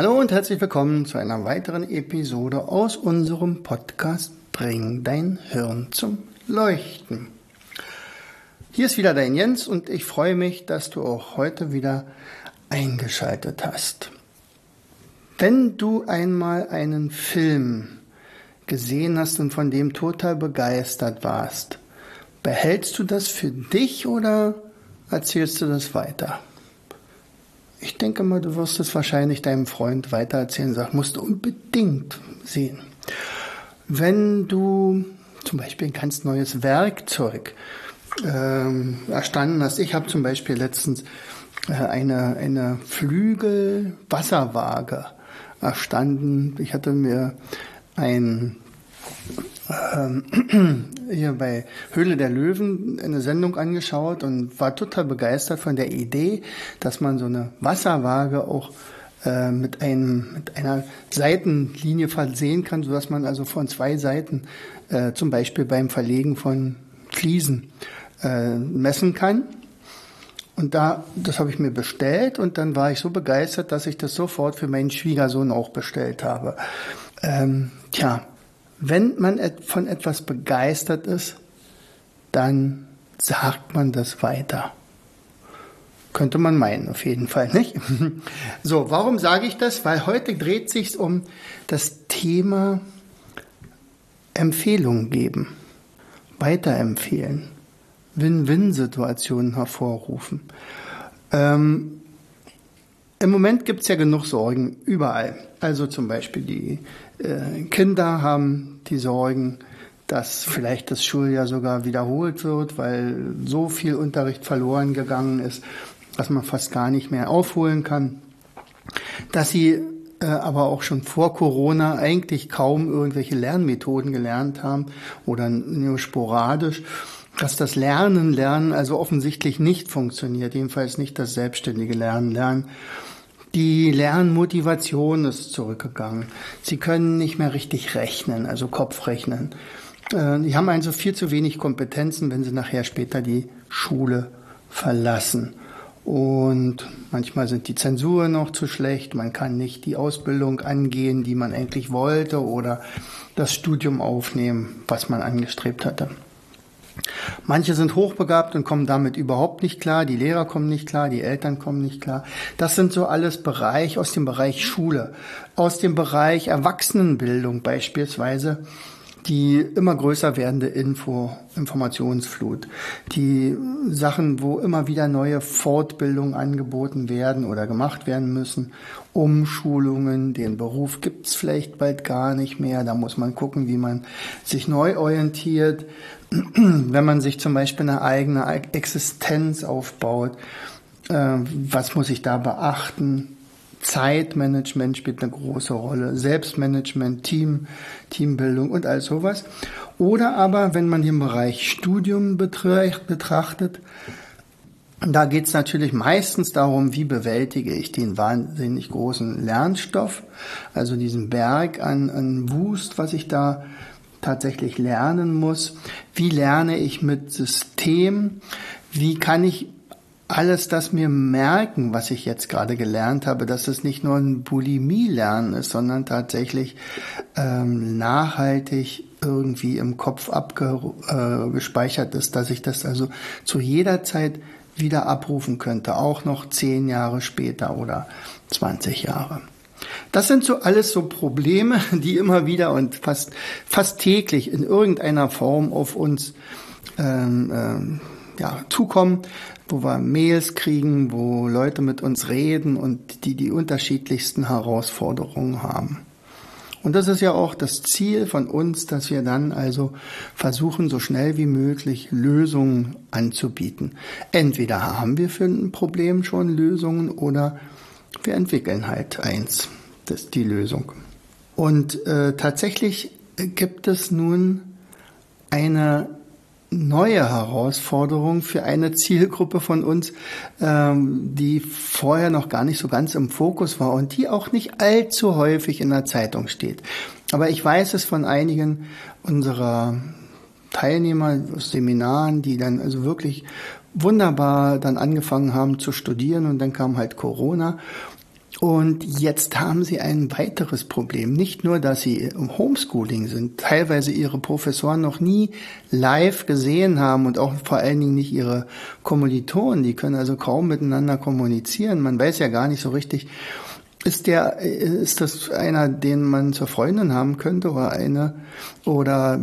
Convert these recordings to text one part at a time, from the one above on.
Hallo und herzlich willkommen zu einer weiteren Episode aus unserem Podcast Bring dein Hirn zum Leuchten. Hier ist wieder dein Jens und ich freue mich, dass du auch heute wieder eingeschaltet hast. Wenn du einmal einen Film gesehen hast und von dem total begeistert warst, behältst du das für dich oder erzählst du das weiter? Ich denke mal, du wirst es wahrscheinlich deinem Freund weitererzählen, sag, musst du unbedingt sehen. Wenn du zum Beispiel ein ganz neues Werkzeug ähm, erstanden hast, ich habe zum Beispiel letztens äh, eine, eine Flügelwasserwaage erstanden. Ich hatte mir ein hier bei Höhle der Löwen eine Sendung angeschaut und war total begeistert von der Idee, dass man so eine Wasserwaage auch äh, mit, einem, mit einer Seitenlinie versehen kann, sodass man also von zwei Seiten äh, zum Beispiel beim Verlegen von Fliesen äh, messen kann. Und da, das habe ich mir bestellt und dann war ich so begeistert, dass ich das sofort für meinen Schwiegersohn auch bestellt habe. Ähm, tja, wenn man von etwas begeistert ist, dann sagt man das weiter. Könnte man meinen, auf jeden Fall, nicht? So, warum sage ich das? Weil heute dreht sich um das Thema Empfehlungen geben, weiterempfehlen. Win-Win-Situationen hervorrufen. Ähm, Im Moment gibt es ja genug Sorgen überall. Also zum Beispiel die Kinder haben die Sorgen, dass vielleicht das Schuljahr sogar wiederholt wird, weil so viel Unterricht verloren gegangen ist, dass man fast gar nicht mehr aufholen kann. Dass sie äh, aber auch schon vor Corona eigentlich kaum irgendwelche Lernmethoden gelernt haben oder nur sporadisch dass das Lernen, Lernen also offensichtlich nicht funktioniert, jedenfalls nicht das selbstständige Lernen, Lernen. Die Lernmotivation ist zurückgegangen. Sie können nicht mehr richtig rechnen, also Kopfrechnen. Äh, die haben also viel zu wenig Kompetenzen, wenn sie nachher später die Schule verlassen. Und manchmal sind die Zensuren noch zu schlecht, man kann nicht die Ausbildung angehen, die man eigentlich wollte, oder das Studium aufnehmen, was man angestrebt hatte. Manche sind hochbegabt und kommen damit überhaupt nicht klar. Die Lehrer kommen nicht klar, die Eltern kommen nicht klar. Das sind so alles Bereich aus dem Bereich Schule, aus dem Bereich Erwachsenenbildung beispielsweise die immer größer werdende Info, Informationsflut, die Sachen, wo immer wieder neue Fortbildungen angeboten werden oder gemacht werden müssen, Umschulungen, den Beruf gibt's vielleicht bald gar nicht mehr, da muss man gucken, wie man sich neu orientiert, wenn man sich zum Beispiel eine eigene Existenz aufbaut, äh, was muss ich da beachten? Zeitmanagement spielt eine große Rolle, Selbstmanagement, Team, Teambildung und all sowas. Oder aber, wenn man den Bereich Studium betrachtet, da geht es natürlich meistens darum, wie bewältige ich den wahnsinnig großen Lernstoff, also diesen Berg an, an Wust, was ich da tatsächlich lernen muss. Wie lerne ich mit System? Wie kann ich alles das mir merken, was ich jetzt gerade gelernt habe, dass es nicht nur ein Bulimie-Lernen ist, sondern tatsächlich ähm, nachhaltig irgendwie im Kopf abgespeichert äh, ist, dass ich das also zu jeder Zeit wieder abrufen könnte, auch noch zehn Jahre später oder 20 Jahre. Das sind so alles so Probleme, die immer wieder und fast, fast täglich in irgendeiner Form auf uns ähm, ähm, ja, zukommen, wo wir Mails kriegen, wo Leute mit uns reden und die die unterschiedlichsten Herausforderungen haben. Und das ist ja auch das Ziel von uns, dass wir dann also versuchen, so schnell wie möglich Lösungen anzubieten. Entweder haben wir für ein Problem schon Lösungen oder wir entwickeln halt eins, das ist die Lösung. Und äh, tatsächlich gibt es nun eine neue Herausforderung für eine Zielgruppe von uns, ähm, die vorher noch gar nicht so ganz im Fokus war und die auch nicht allzu häufig in der Zeitung steht. Aber ich weiß es von einigen unserer Teilnehmer aus Seminaren, die dann also wirklich wunderbar dann angefangen haben zu studieren und dann kam halt Corona und jetzt haben sie ein weiteres Problem. Nicht nur, dass sie im Homeschooling sind, teilweise ihre Professoren noch nie live gesehen haben und auch vor allen Dingen nicht ihre Kommilitonen. Die können also kaum miteinander kommunizieren. Man weiß ja gar nicht so richtig, ist der, ist das einer, den man zur Freundin haben könnte oder eine, oder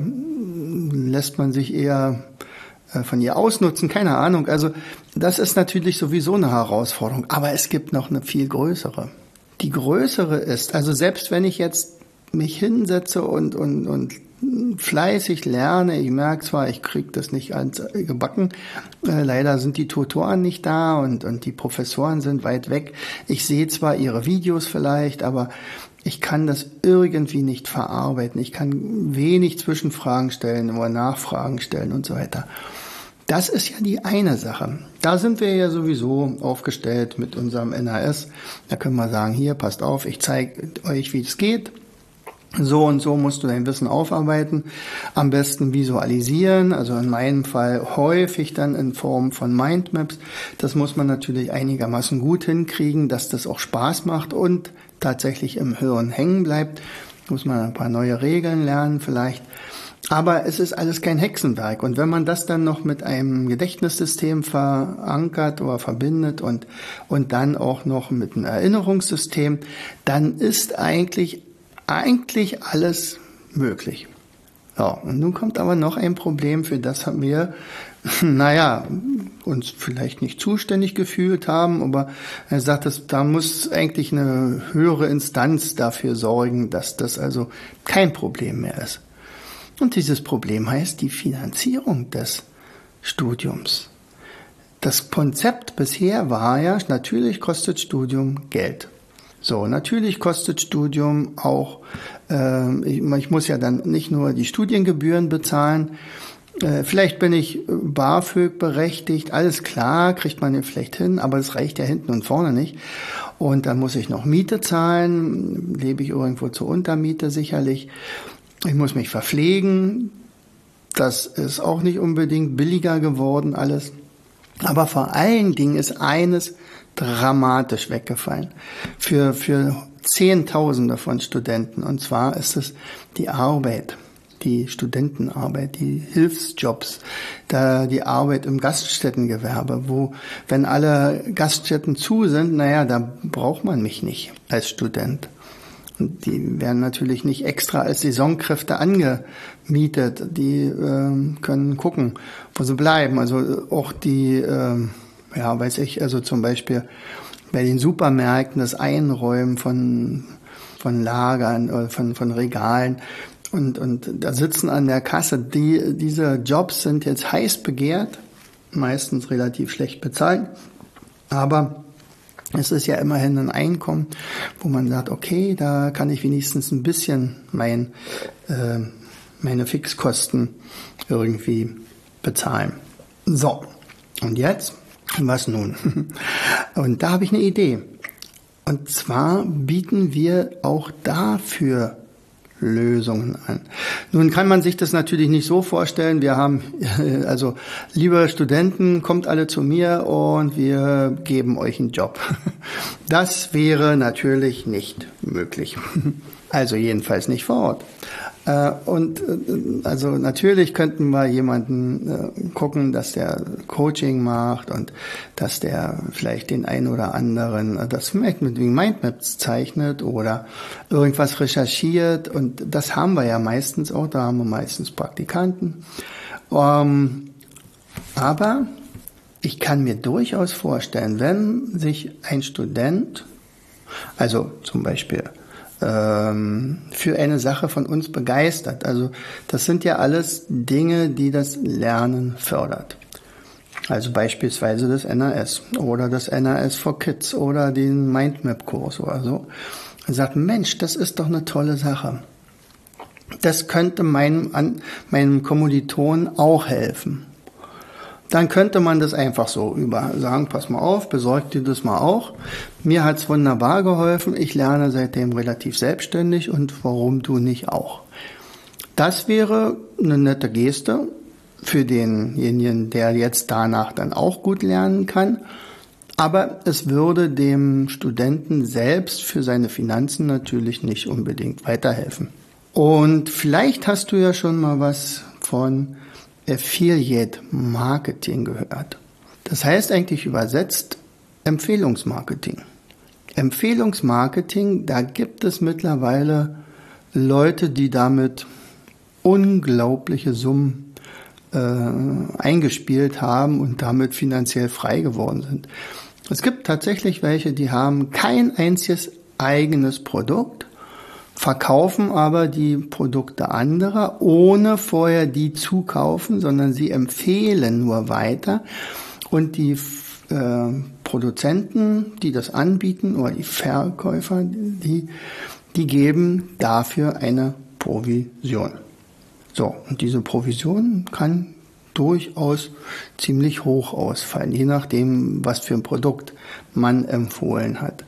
lässt man sich eher äh, von ihr ausnutzen, keine Ahnung. Also das ist natürlich sowieso eine Herausforderung, aber es gibt noch eine viel größere. Die größere ist, also selbst wenn ich jetzt mich hinsetze und, und, und fleißig lerne, ich merke zwar, ich kriege das nicht als gebacken, äh, leider sind die Tutoren nicht da und, und die Professoren sind weit weg. Ich sehe zwar ihre Videos vielleicht, aber ich kann das irgendwie nicht verarbeiten. Ich kann wenig Zwischenfragen stellen oder Nachfragen stellen und so weiter. Das ist ja die eine Sache. Da sind wir ja sowieso aufgestellt mit unserem NAS. Da können wir sagen, hier, passt auf, ich zeige euch, wie es geht. So und so musst du dein Wissen aufarbeiten. Am besten visualisieren, also in meinem Fall häufig dann in Form von Mindmaps. Das muss man natürlich einigermaßen gut hinkriegen, dass das auch Spaß macht und tatsächlich im Hirn hängen bleibt. Muss man ein paar neue Regeln lernen vielleicht. Aber es ist alles kein Hexenwerk. Und wenn man das dann noch mit einem Gedächtnissystem verankert oder verbindet und, und dann auch noch mit einem Erinnerungssystem, dann ist eigentlich, eigentlich alles möglich. Ja, und nun kommt aber noch ein Problem, für das haben wir, naja, uns vielleicht nicht zuständig gefühlt haben, aber er sagt, dass, da muss eigentlich eine höhere Instanz dafür sorgen, dass das also kein Problem mehr ist. Und dieses Problem heißt die Finanzierung des Studiums. Das Konzept bisher war ja, natürlich kostet Studium Geld. So, natürlich kostet Studium auch, äh, ich, ich, muss ja dann nicht nur die Studiengebühren bezahlen, äh, vielleicht bin ich BAföG berechtigt, alles klar, kriegt man ja vielleicht hin, aber es reicht ja hinten und vorne nicht. Und dann muss ich noch Miete zahlen, lebe ich irgendwo zur Untermiete sicherlich. Ich muss mich verpflegen. Das ist auch nicht unbedingt billiger geworden alles. Aber vor allen Dingen ist eines dramatisch weggefallen für, für Zehntausende von Studenten. Und zwar ist es die Arbeit, die Studentenarbeit, die Hilfsjobs, da die Arbeit im Gaststättengewerbe, wo, wenn alle Gaststätten zu sind, naja, da braucht man mich nicht als Student. Die werden natürlich nicht extra als Saisonkräfte angemietet. Die äh, können gucken, wo sie bleiben. Also auch die, äh, ja, weiß ich, also zum Beispiel bei den Supermärkten das Einräumen von, von Lagern oder von, von Regalen. Und, und da sitzen an der Kasse, die, diese Jobs sind jetzt heiß begehrt, meistens relativ schlecht bezahlt. Aber es ist ja immerhin ein Einkommen, wo man sagt, okay, da kann ich wenigstens ein bisschen mein, äh, meine Fixkosten irgendwie bezahlen. So, und jetzt, was nun? Und da habe ich eine Idee. Und zwar bieten wir auch dafür Lösungen an. Nun kann man sich das natürlich nicht so vorstellen. Wir haben, also, liebe Studenten, kommt alle zu mir und wir geben euch einen Job. Das wäre natürlich nicht möglich. Also jedenfalls nicht vor Ort. Äh, und äh, also natürlich könnten wir jemanden äh, gucken, dass der Coaching macht und dass der vielleicht den einen oder anderen das vielleicht mit Mindmaps zeichnet oder irgendwas recherchiert und das haben wir ja meistens auch, da haben wir meistens Praktikanten. Ähm, aber ich kann mir durchaus vorstellen, wenn sich ein Student, also zum Beispiel ähm, für eine Sache von uns begeistert. Also das sind ja alles Dinge, die das Lernen fördert. Also beispielsweise das NAS oder das NAS for Kids oder den Mindmap-Kurs oder so. Er sagt, Mensch, das ist doch eine tolle Sache. Das könnte meinem, an, meinem Kommiliton auch helfen. Dann könnte man das einfach so über sagen, pass mal auf, besorgt dir das mal auch. Mir hat's wunderbar geholfen. Ich lerne seitdem relativ selbstständig und warum du nicht auch? Das wäre eine nette Geste für denjenigen, der jetzt danach dann auch gut lernen kann. Aber es würde dem Studenten selbst für seine Finanzen natürlich nicht unbedingt weiterhelfen. Und vielleicht hast du ja schon mal was von Affiliate Marketing gehört. Das heißt eigentlich übersetzt Empfehlungsmarketing. Empfehlungsmarketing, da gibt es mittlerweile Leute, die damit unglaubliche Summen äh, eingespielt haben und damit finanziell frei geworden sind. Es gibt tatsächlich welche, die haben kein einziges eigenes Produkt, verkaufen aber die Produkte anderer, ohne vorher die zu kaufen, sondern sie empfehlen nur weiter und die äh, Produzenten, die das anbieten oder die Verkäufer, die, die geben dafür eine Provision. So, und diese Provision kann durchaus ziemlich hoch ausfallen, je nachdem, was für ein Produkt man empfohlen hat.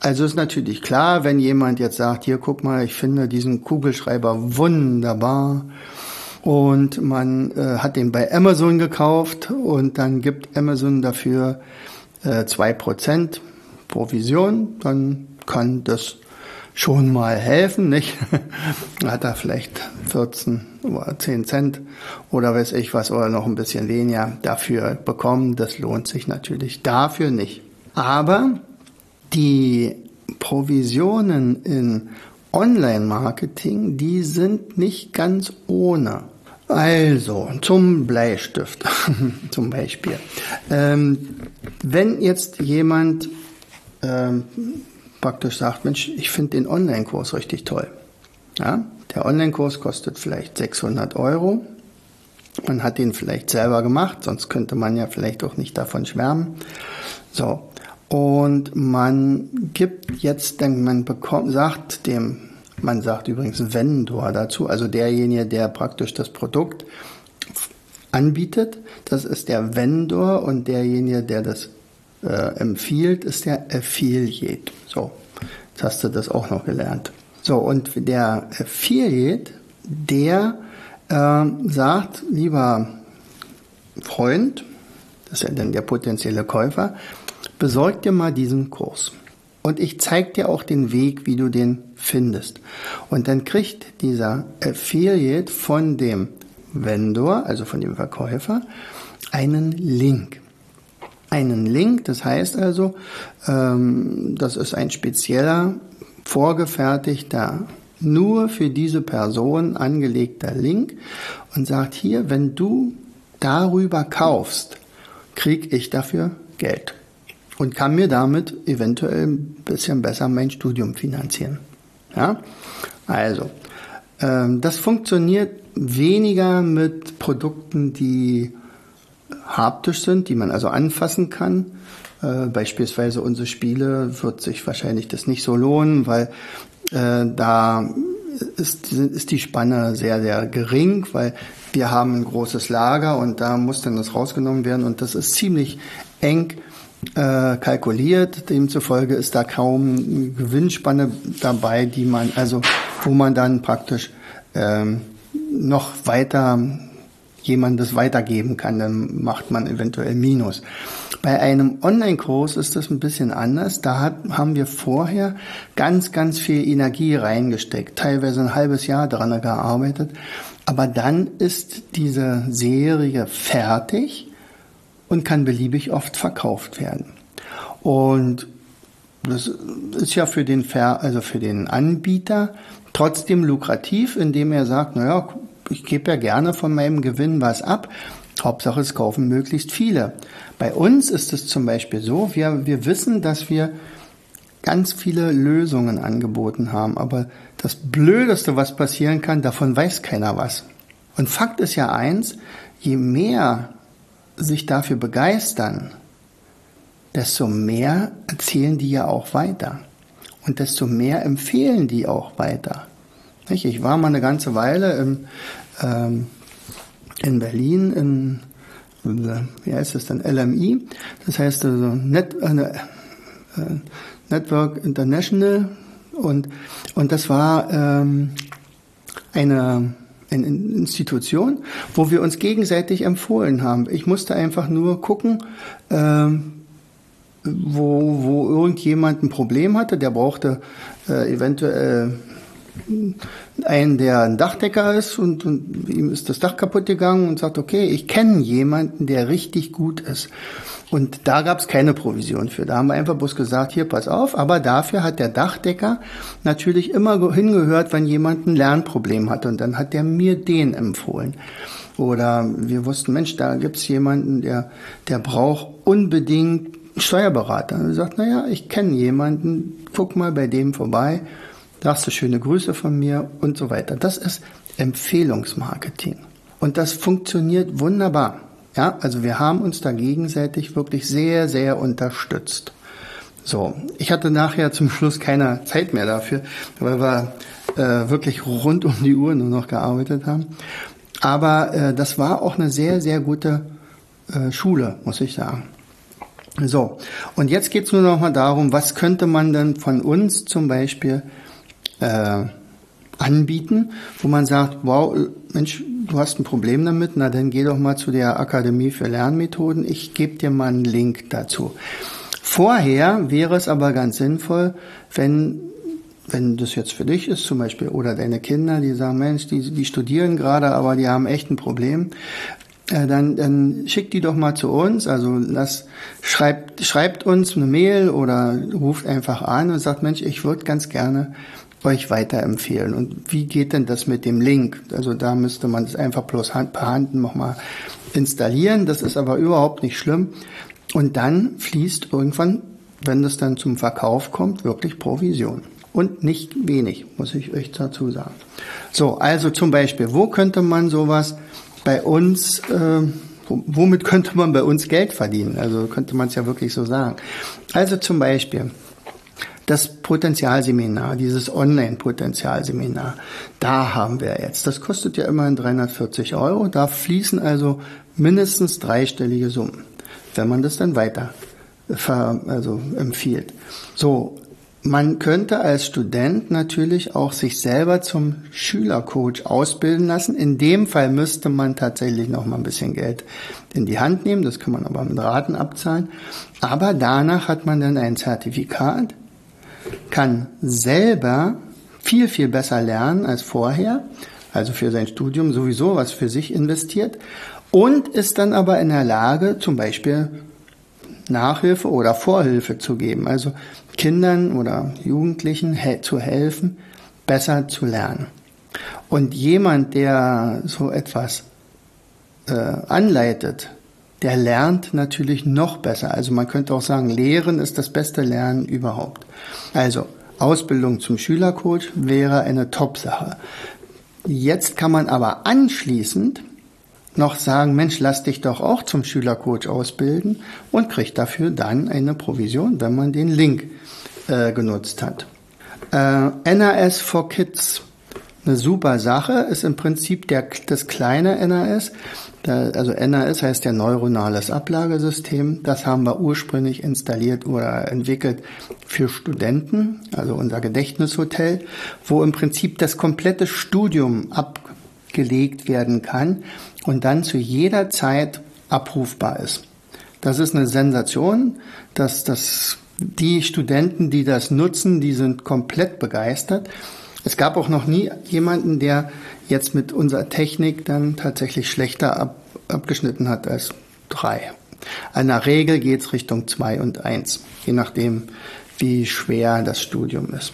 Also ist natürlich klar, wenn jemand jetzt sagt, hier guck mal, ich finde diesen Kugelschreiber wunderbar und man äh, hat den bei Amazon gekauft und dann gibt Amazon dafür äh, zwei äh, Prozent Provision, dann kann das schon mal helfen, nicht? hat er vielleicht 14 oder 10 Cent oder weiß ich was oder noch ein bisschen weniger dafür bekommen. Das lohnt sich natürlich dafür nicht. Aber die Provisionen in Online-Marketing, die sind nicht ganz ohne. Also, zum Bleistift zum Beispiel. Ähm, wenn jetzt jemand ähm, praktisch sagt, Mensch, ich finde den Online-Kurs richtig toll. Ja? Der Online-Kurs kostet vielleicht 600 Euro. Man hat den vielleicht selber gemacht, sonst könnte man ja vielleicht auch nicht davon schwärmen. So, und man gibt jetzt, man bekommt, sagt dem, man sagt übrigens Vendor dazu, also derjenige, der praktisch das Produkt anbietet, das ist der Vendor und derjenige, der das äh, empfiehlt, ist der Affiliate. So, jetzt hast du das auch noch gelernt. So, und der Affiliate, der äh, sagt, lieber Freund, das ist ja dann der potenzielle Käufer, besorg dir mal diesen Kurs. Und ich zeige dir auch den Weg, wie du den findest. Und dann kriegt dieser Affiliate von dem Vendor, also von dem Verkäufer, einen Link. Einen Link, das heißt also, ähm, das ist ein spezieller, vorgefertigter, nur für diese Person angelegter Link und sagt hier, wenn du darüber kaufst, krieg ich dafür Geld und kann mir damit eventuell ein bisschen besser mein Studium finanzieren. Ja, also ähm, das funktioniert weniger mit Produkten, die haptisch sind, die man also anfassen kann. Äh, beispielsweise unsere Spiele wird sich wahrscheinlich das nicht so lohnen, weil äh, da ist, ist die Spanne sehr, sehr gering, weil wir haben ein großes Lager und da muss dann das rausgenommen werden und das ist ziemlich eng äh, kalkuliert. Demzufolge ist da kaum Gewinnspanne dabei, die man, also wo man dann praktisch ähm, noch weiter jemandes weitergeben kann, dann macht man eventuell Minus. Bei einem Online-Kurs ist das ein bisschen anders. Da hat, haben wir vorher ganz, ganz viel Energie reingesteckt, teilweise ein halbes Jahr daran gearbeitet. Aber dann ist diese Serie fertig und kann beliebig oft verkauft werden. Und das ist ja für den Ver, also für den Anbieter trotzdem lukrativ, indem er sagt, naja, ich gebe ja gerne von meinem Gewinn was ab. Hauptsache, es kaufen möglichst viele. Bei uns ist es zum Beispiel so, wir, wir wissen, dass wir ganz viele Lösungen angeboten haben. Aber das Blödeste, was passieren kann, davon weiß keiner was. Und Fakt ist ja eins, je mehr sich dafür begeistern, desto mehr erzählen die ja auch weiter. Und desto mehr empfehlen die auch weiter. Ich war mal eine ganze Weile im, ähm, in Berlin in, wie heißt das dann, LMI, das heißt also Net, äh, äh, Network International und, und das war ähm, eine, eine Institution, wo wir uns gegenseitig empfohlen haben. Ich musste einfach nur gucken, ähm, wo, wo irgendjemand ein Problem hatte, der brauchte äh, eventuell einen, der ein Dachdecker ist und, und ihm ist das Dach kaputt gegangen und sagt, okay, ich kenne jemanden, der richtig gut ist. Und da gab es keine Provision für. Da haben wir einfach bloß gesagt, hier, pass auf. Aber dafür hat der Dachdecker natürlich immer hingehört, wenn jemand ein Lernproblem hatte. Und dann hat der mir den empfohlen. Oder wir wussten, Mensch, da gibt's jemanden, der, der braucht unbedingt einen Steuerberater. Und er sagt, naja, ich kenne jemanden, guck mal bei dem vorbei sagst du schöne Grüße von mir und so weiter. Das ist Empfehlungsmarketing. Und das funktioniert wunderbar. Ja, also wir haben uns da gegenseitig wirklich sehr, sehr unterstützt. So, ich hatte nachher zum Schluss keine Zeit mehr dafür, weil wir äh, wirklich rund um die Uhr nur noch gearbeitet haben. Aber äh, das war auch eine sehr, sehr gute äh, Schule, muss ich sagen. So, und jetzt geht's nur noch mal darum, was könnte man denn von uns zum Beispiel äh, anbieten, wo man sagt, wow, Mensch, du hast ein Problem damit, na dann geh doch mal zu der Akademie für Lernmethoden, ich gebe dir mal einen Link dazu. Vorher wäre es aber ganz sinnvoll, wenn wenn das jetzt für dich ist zum Beispiel oder deine Kinder, die sagen, Mensch, die, die studieren gerade, aber die haben echt ein Problem, äh, dann, dann schickt die doch mal zu uns. Also lass, schreibt, schreibt uns eine Mail oder ruft einfach an und sagt, Mensch, ich würde ganz gerne euch weiterempfehlen. Und wie geht denn das mit dem Link? Also da müsste man es einfach bloß Hand, per Hand nochmal installieren. Das ist aber überhaupt nicht schlimm. Und dann fließt irgendwann, wenn das dann zum Verkauf kommt, wirklich Provision. Und nicht wenig, muss ich euch dazu sagen. So, also zum Beispiel, wo könnte man sowas bei uns, äh, womit könnte man bei uns Geld verdienen? Also könnte man es ja wirklich so sagen. Also zum Beispiel, das Potenzialseminar, dieses Online-Potenzialseminar, da haben wir jetzt. Das kostet ja immerhin 340 Euro. Da fließen also mindestens dreistellige Summen, wenn man das dann weiter ver, also empfiehlt. So, man könnte als Student natürlich auch sich selber zum Schülercoach ausbilden lassen. In dem Fall müsste man tatsächlich noch mal ein bisschen Geld in die Hand nehmen. Das kann man aber mit Raten abzahlen. Aber danach hat man dann ein Zertifikat, kann selber viel, viel besser lernen als vorher, also für sein Studium sowieso was für sich investiert und ist dann aber in der Lage, zum Beispiel Nachhilfe oder Vorhilfe zu geben, also Kindern oder Jugendlichen zu helfen, besser zu lernen. Und jemand, der so etwas äh, anleitet, der lernt natürlich noch besser. Also man könnte auch sagen, Lehren ist das beste Lernen überhaupt. Also Ausbildung zum Schülercoach wäre eine Top-Sache. Jetzt kann man aber anschließend noch sagen, Mensch, lass dich doch auch zum Schülercoach ausbilden und kriegt dafür dann eine Provision, wenn man den Link äh, genutzt hat. Äh, NAS for Kids eine super Sache, ist im Prinzip der, das kleine NAS. Da, also NAS heißt ja neuronales Ablagesystem. Das haben wir ursprünglich installiert oder entwickelt für Studenten, also unser Gedächtnishotel, wo im Prinzip das komplette Studium abgelegt werden kann und dann zu jeder Zeit abrufbar ist. Das ist eine Sensation, dass das die Studenten, die das nutzen, die sind komplett begeistert. Es gab auch noch nie jemanden, der jetzt mit unserer Technik dann tatsächlich schlechter ab, abgeschnitten hat als drei. In der Regel geht es Richtung zwei und eins, je nachdem, wie schwer das Studium ist.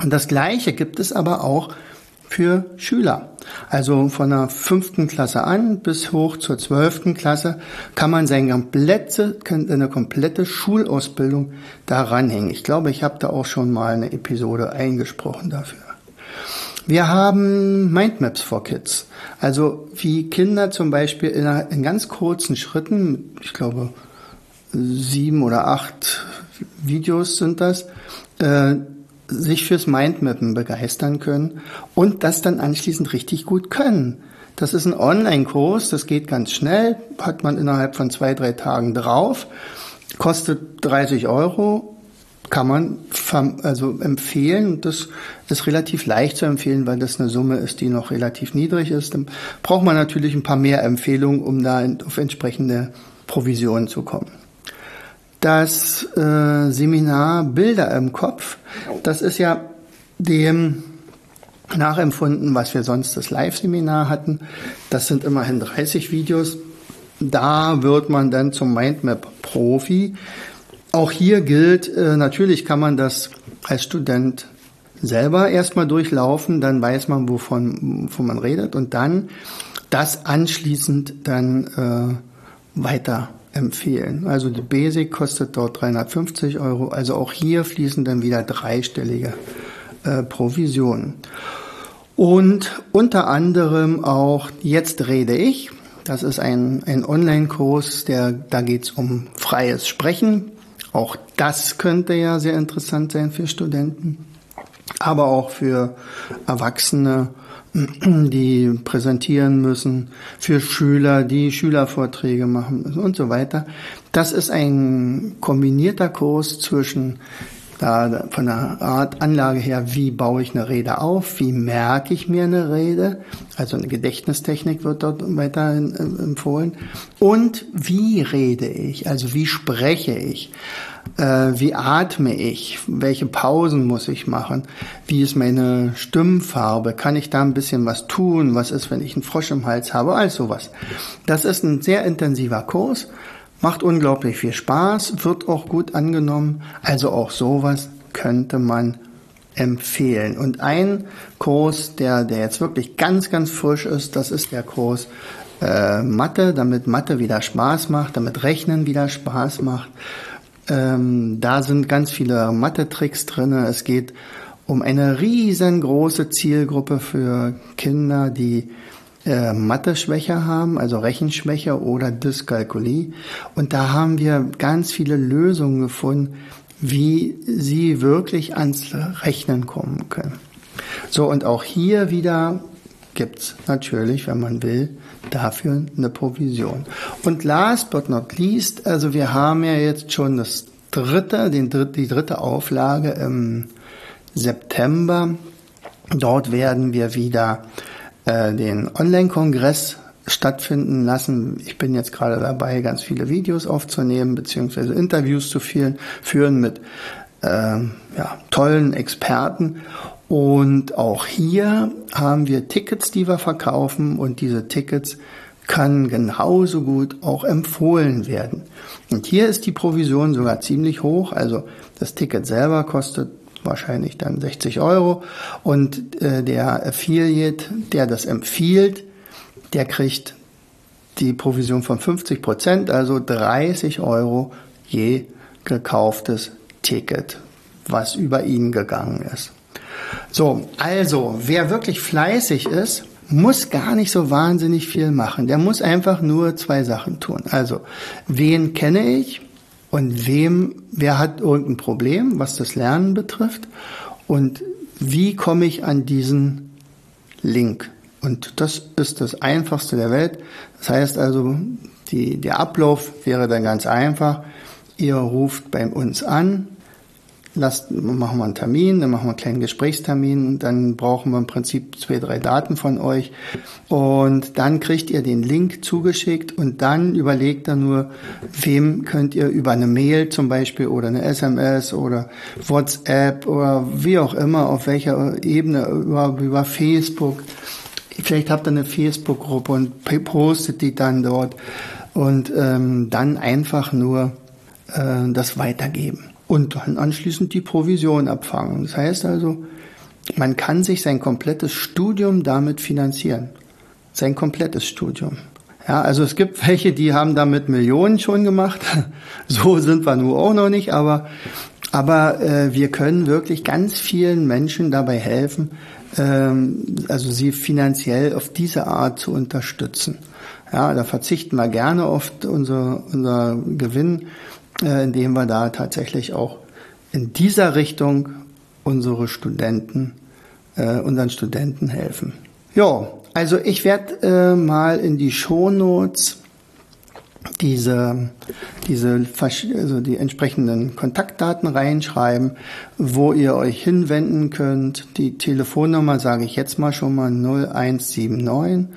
Und das Gleiche gibt es aber auch für Schüler. Also von der fünften Klasse an bis hoch zur zwölften Klasse kann man seine komplette, eine komplette Schulausbildung daran hängen. Ich glaube, ich habe da auch schon mal eine Episode eingesprochen dafür. Wir haben Mindmaps for Kids. Also wie Kinder zum Beispiel in, in ganz kurzen Schritten, ich glaube sieben oder acht Videos sind das, äh, sich fürs Mindmappen begeistern können und das dann anschließend richtig gut können. Das ist ein Online-Kurs, das geht ganz schnell, hat man innerhalb von zwei, drei Tagen drauf, kostet 30 Euro, kann man also empfehlen. Das ist relativ leicht zu empfehlen, weil das eine Summe ist, die noch relativ niedrig ist. Dann braucht man natürlich ein paar mehr Empfehlungen, um da auf entsprechende Provisionen zu kommen das äh, Seminar Bilder im Kopf. Das ist ja dem nachempfunden, was wir sonst das Live-Seminar hatten. Das sind immerhin 30 Videos. Da wird man dann zum Mindmap-Profi. Auch hier gilt, äh, natürlich kann man das als Student selber erstmal durchlaufen, dann weiß man, wovon, wovon man redet und dann das anschließend dann äh, weiter empfehlen. Also die Basic kostet dort 350 Euro. Also auch hier fließen dann wieder dreistellige äh, Provisionen. Und unter anderem auch Jetzt rede ich. Das ist ein, ein Online-Kurs, der, da geht's um freies Sprechen. Auch das könnte ja sehr interessant sein für Studenten, aber auch für Erwachsene die präsentieren müssen, für Schüler, die Schülervorträge machen müssen und so weiter. Das ist ein kombinierter Kurs zwischen da von der Art Anlage her, wie baue ich eine Rede auf, wie merke ich mir eine Rede, also eine Gedächtnistechnik wird dort weiter empfohlen und wie rede ich, also wie spreche ich äh, wie atme ich, welche Pausen muss ich machen, wie ist meine Stimmfarbe, kann ich da ein bisschen was tun, was ist, wenn ich einen Frosch im Hals habe, all sowas. Das ist ein sehr intensiver Kurs, macht unglaublich viel Spaß, wird auch gut angenommen, also auch sowas könnte man empfehlen. Und ein Kurs, der, der jetzt wirklich ganz, ganz frisch ist, das ist der Kurs äh, Mathe, damit Mathe wieder Spaß macht, damit Rechnen wieder Spaß macht. Ähm, da sind ganz viele Mathe-Tricks drin. Es geht um eine riesengroße Zielgruppe für Kinder, die äh, Mathe-Schwäche haben, also Rechenschwäche oder Dyskalkulie. Und da haben wir ganz viele Lösungen gefunden, wie sie wirklich ans Rechnen kommen können. So, und auch hier wieder gibt's natürlich, wenn man will, dafür eine Provision. Und last but not least, also wir haben ja jetzt schon das dritte, den dritt, die dritte Auflage im September. Dort werden wir wieder äh, den Online-Kongress stattfinden lassen. Ich bin jetzt gerade dabei, ganz viele Videos aufzunehmen, beziehungsweise Interviews zu führen, führen mit äh, ja, tollen Experten. Und auch hier haben wir Tickets, die wir verkaufen und diese Tickets können genauso gut auch empfohlen werden. Und hier ist die Provision sogar ziemlich hoch. Also das Ticket selber kostet wahrscheinlich dann 60 Euro und äh, der Affiliate, der das empfiehlt, der kriegt die Provision von 50 Prozent, also 30 Euro je gekauftes Ticket, was über ihn gegangen ist. So, also, wer wirklich fleißig ist, muss gar nicht so wahnsinnig viel machen. Der muss einfach nur zwei Sachen tun. Also, wen kenne ich und wem, wer hat irgendein Problem, was das Lernen betrifft und wie komme ich an diesen Link? Und das ist das einfachste der Welt. Das heißt also, die, der Ablauf wäre dann ganz einfach. Ihr ruft bei uns an, lasst, machen wir einen Termin, dann machen wir einen kleinen Gesprächstermin, dann brauchen wir im Prinzip zwei, drei Daten von euch. Und dann kriegt ihr den Link zugeschickt und dann überlegt er nur, wem könnt ihr über eine Mail zum Beispiel oder eine SMS oder WhatsApp oder wie auch immer, auf welcher Ebene, über, über Facebook, vielleicht habt ihr eine Facebook-Gruppe und postet die dann dort. Und ähm, dann einfach nur äh, das weitergeben und dann anschließend die Provision abfangen. Das heißt also, man kann sich sein komplettes Studium damit finanzieren. Sein komplettes Studium. Ja, also es gibt welche, die haben damit Millionen schon gemacht. So sind wir nur auch noch nicht, aber, aber äh, wir können wirklich ganz vielen Menschen dabei helfen, ähm, also sie finanziell auf diese Art zu unterstützen. Ja, da verzichten wir gerne auf unser, unser Gewinn, indem wir da tatsächlich auch in dieser Richtung unsere Studenten, äh, unseren Studenten helfen. Ja, also ich werde äh, mal in die Shownotes diese, diese, also die entsprechenden Kontaktdaten reinschreiben, wo ihr euch hinwenden könnt. Die Telefonnummer sage ich jetzt mal schon mal 0179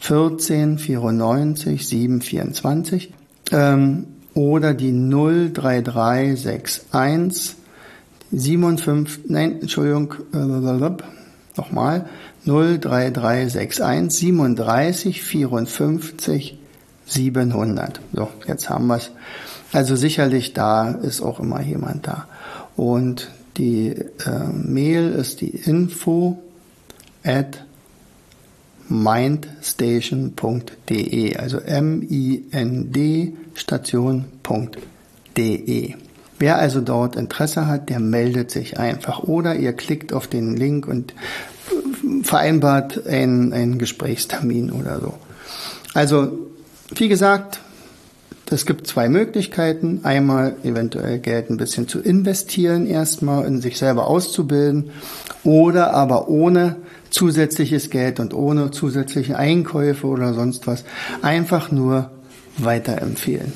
14 94 724 ähm, oder die 03361 57, nein, Entschuldigung, äh, nochmal, 03361 37 54 700. So, jetzt haben wir es. Also sicherlich da ist auch immer jemand da. Und die äh, Mail ist die info at mindstation.de, also M-I-N-D station.de. Wer also dort Interesse hat, der meldet sich einfach oder ihr klickt auf den Link und vereinbart einen, einen Gesprächstermin oder so. Also, wie gesagt, es gibt zwei Möglichkeiten. Einmal eventuell Geld ein bisschen zu investieren, erstmal in sich selber auszubilden oder aber ohne zusätzliches Geld und ohne zusätzliche Einkäufe oder sonst was einfach nur weiterempfehlen.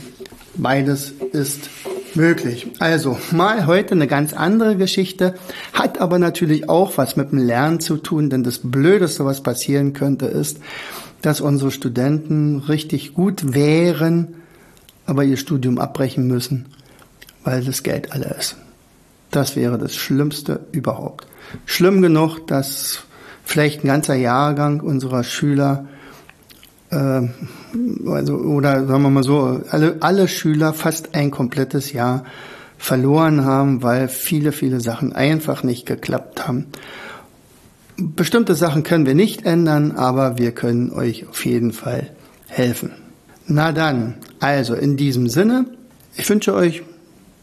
Beides ist möglich. Also mal heute eine ganz andere Geschichte, hat aber natürlich auch was mit dem Lernen zu tun, denn das Blödeste, was passieren könnte, ist, dass unsere Studenten richtig gut wären, aber ihr Studium abbrechen müssen, weil das Geld alle ist. Das wäre das Schlimmste überhaupt. Schlimm genug, dass vielleicht ein ganzer Jahrgang unserer Schüler äh, also, oder sagen wir mal so, alle, alle Schüler fast ein komplettes Jahr verloren haben, weil viele, viele Sachen einfach nicht geklappt haben. Bestimmte Sachen können wir nicht ändern, aber wir können euch auf jeden Fall helfen. Na dann, also in diesem Sinne, ich wünsche euch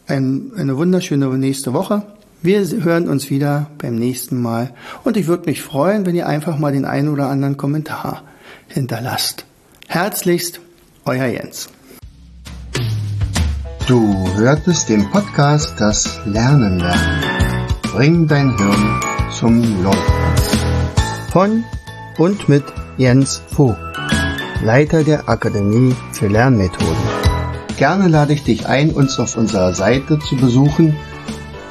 ein, eine wunderschöne nächste Woche. Wir hören uns wieder beim nächsten Mal und ich würde mich freuen, wenn ihr einfach mal den einen oder anderen Kommentar hinterlasst. Herzlichst, euer Jens. Du hörtest den Podcast Das Lernen lernen. Bring dein Hirn zum Laufen. Von und mit Jens Vogt, Leiter der Akademie für Lernmethoden. Gerne lade ich dich ein, uns auf unserer Seite zu besuchen.